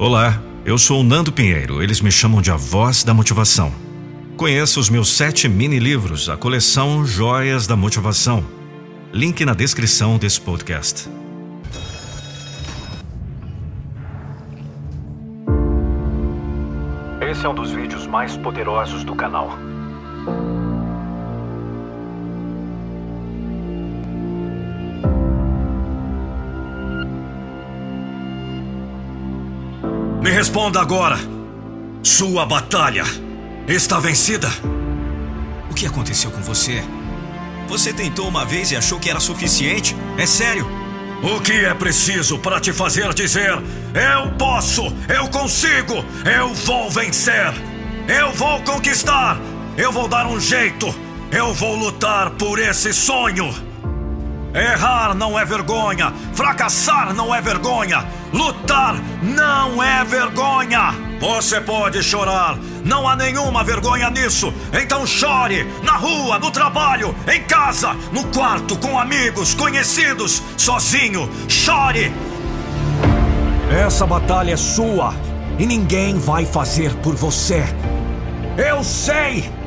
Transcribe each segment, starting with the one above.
Olá, eu sou o Nando Pinheiro. Eles me chamam de a voz da motivação. Conheça os meus sete mini-livros, a coleção Joias da Motivação. Link na descrição desse podcast. Esse é um dos vídeos mais poderosos do canal. Me responda agora. Sua batalha está vencida? O que aconteceu com você? Você tentou uma vez e achou que era suficiente? É sério? O que é preciso para te fazer dizer: Eu posso, eu consigo, eu vou vencer, eu vou conquistar, eu vou dar um jeito, eu vou lutar por esse sonho? Errar não é vergonha, fracassar não é vergonha, lutar não é vergonha. Você pode chorar, não há nenhuma vergonha nisso. Então chore na rua, no trabalho, em casa, no quarto, com amigos, conhecidos, sozinho. Chore. Essa batalha é sua e ninguém vai fazer por você. Eu sei!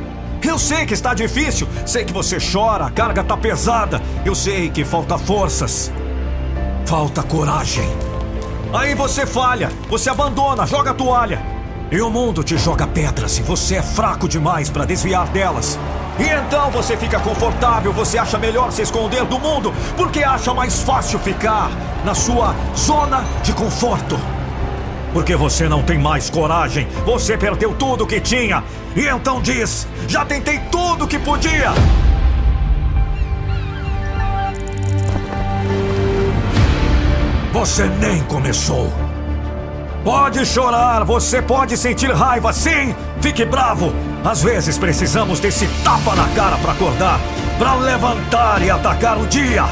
Eu sei que está difícil, sei que você chora, a carga está pesada, eu sei que falta forças, falta coragem. Aí você falha, você abandona, joga a toalha. E o mundo te joga pedras e você é fraco demais para desviar delas. E então você fica confortável, você acha melhor se esconder do mundo, porque acha mais fácil ficar na sua zona de conforto. Porque você não tem mais coragem. Você perdeu tudo que tinha. E então diz: já tentei tudo que podia. Você nem começou. Pode chorar, você pode sentir raiva, sim! Fique bravo! Às vezes precisamos desse tapa na cara para acordar, para levantar e atacar o dia.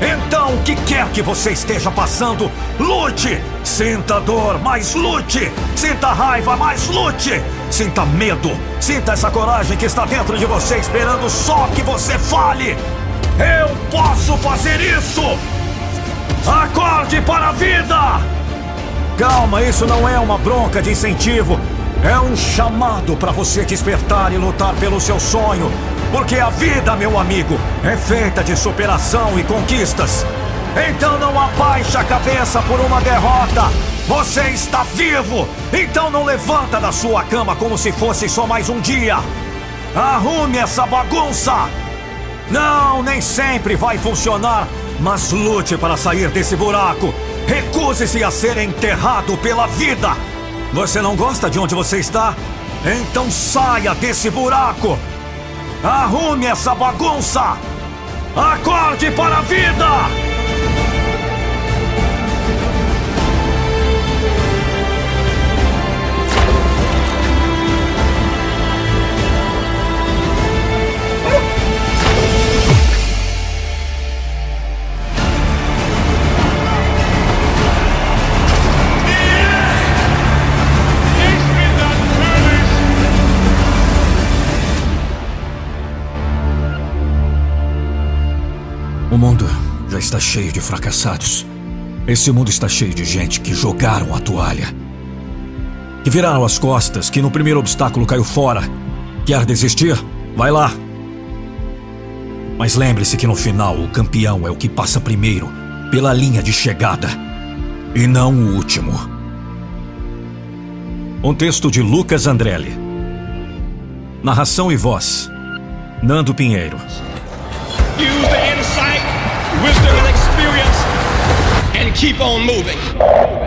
Então, o que quer que você esteja passando, lute! Sinta dor, mas lute! Sinta raiva, mas lute! Sinta medo, sinta essa coragem que está dentro de você, esperando só que você fale! Eu posso fazer isso! Acorde para a vida! Calma, isso não é uma bronca de incentivo. É um chamado para você despertar e lutar pelo seu sonho. Porque a vida, meu amigo, é feita de superação e conquistas. Então não abaixe a cabeça por uma derrota. Você está vivo! Então não levanta da sua cama como se fosse só mais um dia. Arrume essa bagunça! Não, nem sempre vai funcionar, mas lute para sair desse buraco. Recuse-se a ser enterrado pela vida. Você não gosta de onde você está? Então saia desse buraco! Arrume essa bagunça! Acorde para a vida! Mundo já está cheio de fracassados. Esse mundo está cheio de gente que jogaram a toalha. Que viraram as costas, que no primeiro obstáculo caiu fora. Quer desistir? Vai lá. Mas lembre-se que no final o campeão é o que passa primeiro pela linha de chegada e não o último. Um texto de Lucas Andrelli. Narração e voz: Nando Pinheiro. Keep on moving.